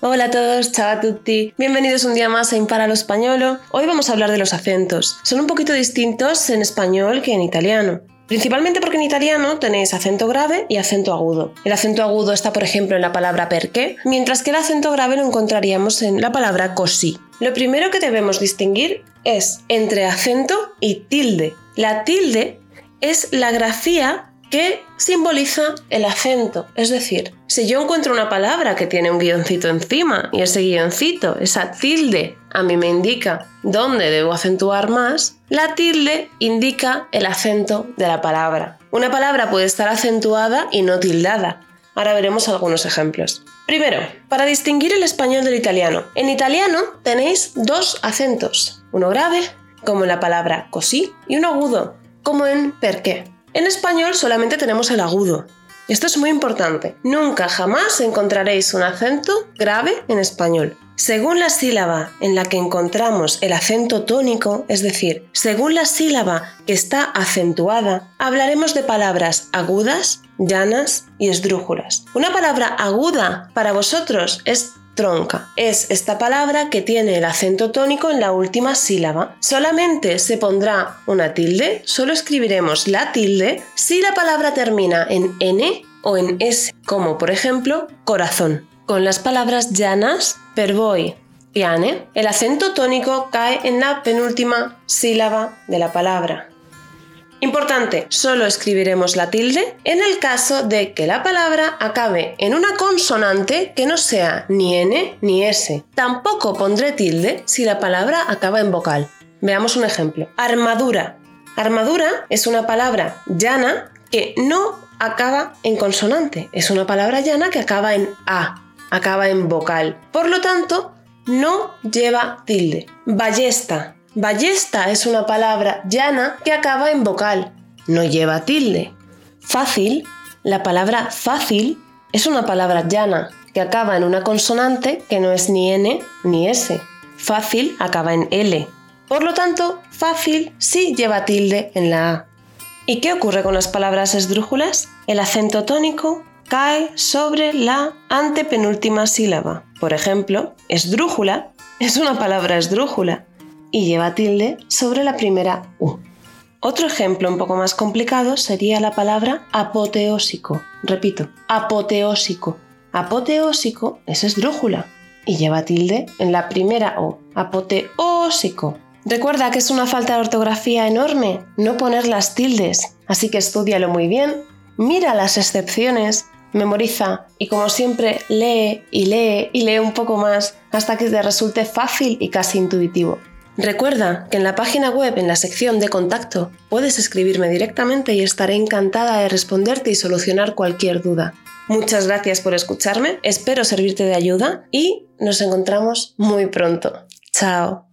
Hola a todos, ciao a tutti. Bienvenidos un día más a Impara lo Españolo. Hoy vamos a hablar de los acentos. Son un poquito distintos en español que en italiano. Principalmente porque en italiano tenéis acento grave y acento agudo. El acento agudo está, por ejemplo, en la palabra perché, mientras que el acento grave lo encontraríamos en la palabra così. Lo primero que debemos distinguir es entre acento y tilde. La tilde es la grafía que simboliza el acento. Es decir, si yo encuentro una palabra que tiene un guioncito encima y ese guioncito, esa tilde, a mí me indica dónde debo acentuar más, la tilde indica el acento de la palabra. Una palabra puede estar acentuada y no tildada. Ahora veremos algunos ejemplos. Primero, para distinguir el español del italiano. En italiano tenéis dos acentos, uno grave, como en la palabra così, y uno agudo, como en perché. En español solamente tenemos el agudo. Esto es muy importante. Nunca jamás encontraréis un acento grave en español. Según la sílaba en la que encontramos el acento tónico, es decir, según la sílaba que está acentuada, hablaremos de palabras agudas, llanas y esdrújulas. Una palabra aguda para vosotros es tronca. Es esta palabra que tiene el acento tónico en la última sílaba. Solamente se pondrá una tilde, solo escribiremos la tilde si la palabra termina en N o en S, como por ejemplo corazón. Con las palabras llanas, per voi, piane, el acento tónico cae en la penúltima sílaba de la palabra. Importante, solo escribiremos la tilde en el caso de que la palabra acabe en una consonante que no sea ni N ni S. Tampoco pondré tilde si la palabra acaba en vocal. Veamos un ejemplo. Armadura. Armadura es una palabra llana que no acaba en consonante. Es una palabra llana que acaba en A, acaba en vocal. Por lo tanto, no lleva tilde. Ballesta Ballesta es una palabra llana que acaba en vocal, no lleva tilde. Fácil, la palabra fácil es una palabra llana que acaba en una consonante que no es ni N ni S. Fácil acaba en L. Por lo tanto, fácil sí lleva tilde en la A. ¿Y qué ocurre con las palabras esdrújulas? El acento tónico cae sobre la antepenúltima sílaba. Por ejemplo, esdrújula es una palabra esdrújula y lleva tilde sobre la primera U. Otro ejemplo un poco más complicado sería la palabra apoteósico. Repito, apoteósico. Apoteósico es esdrújula y lleva tilde en la primera O. Apoteósico. Recuerda que es una falta de ortografía enorme no poner las tildes, así que estudialo muy bien, mira las excepciones, memoriza y como siempre lee y lee y lee un poco más hasta que te resulte fácil y casi intuitivo. Recuerda que en la página web, en la sección de contacto, puedes escribirme directamente y estaré encantada de responderte y solucionar cualquier duda. Muchas gracias por escucharme, espero servirte de ayuda y nos encontramos muy pronto. Chao.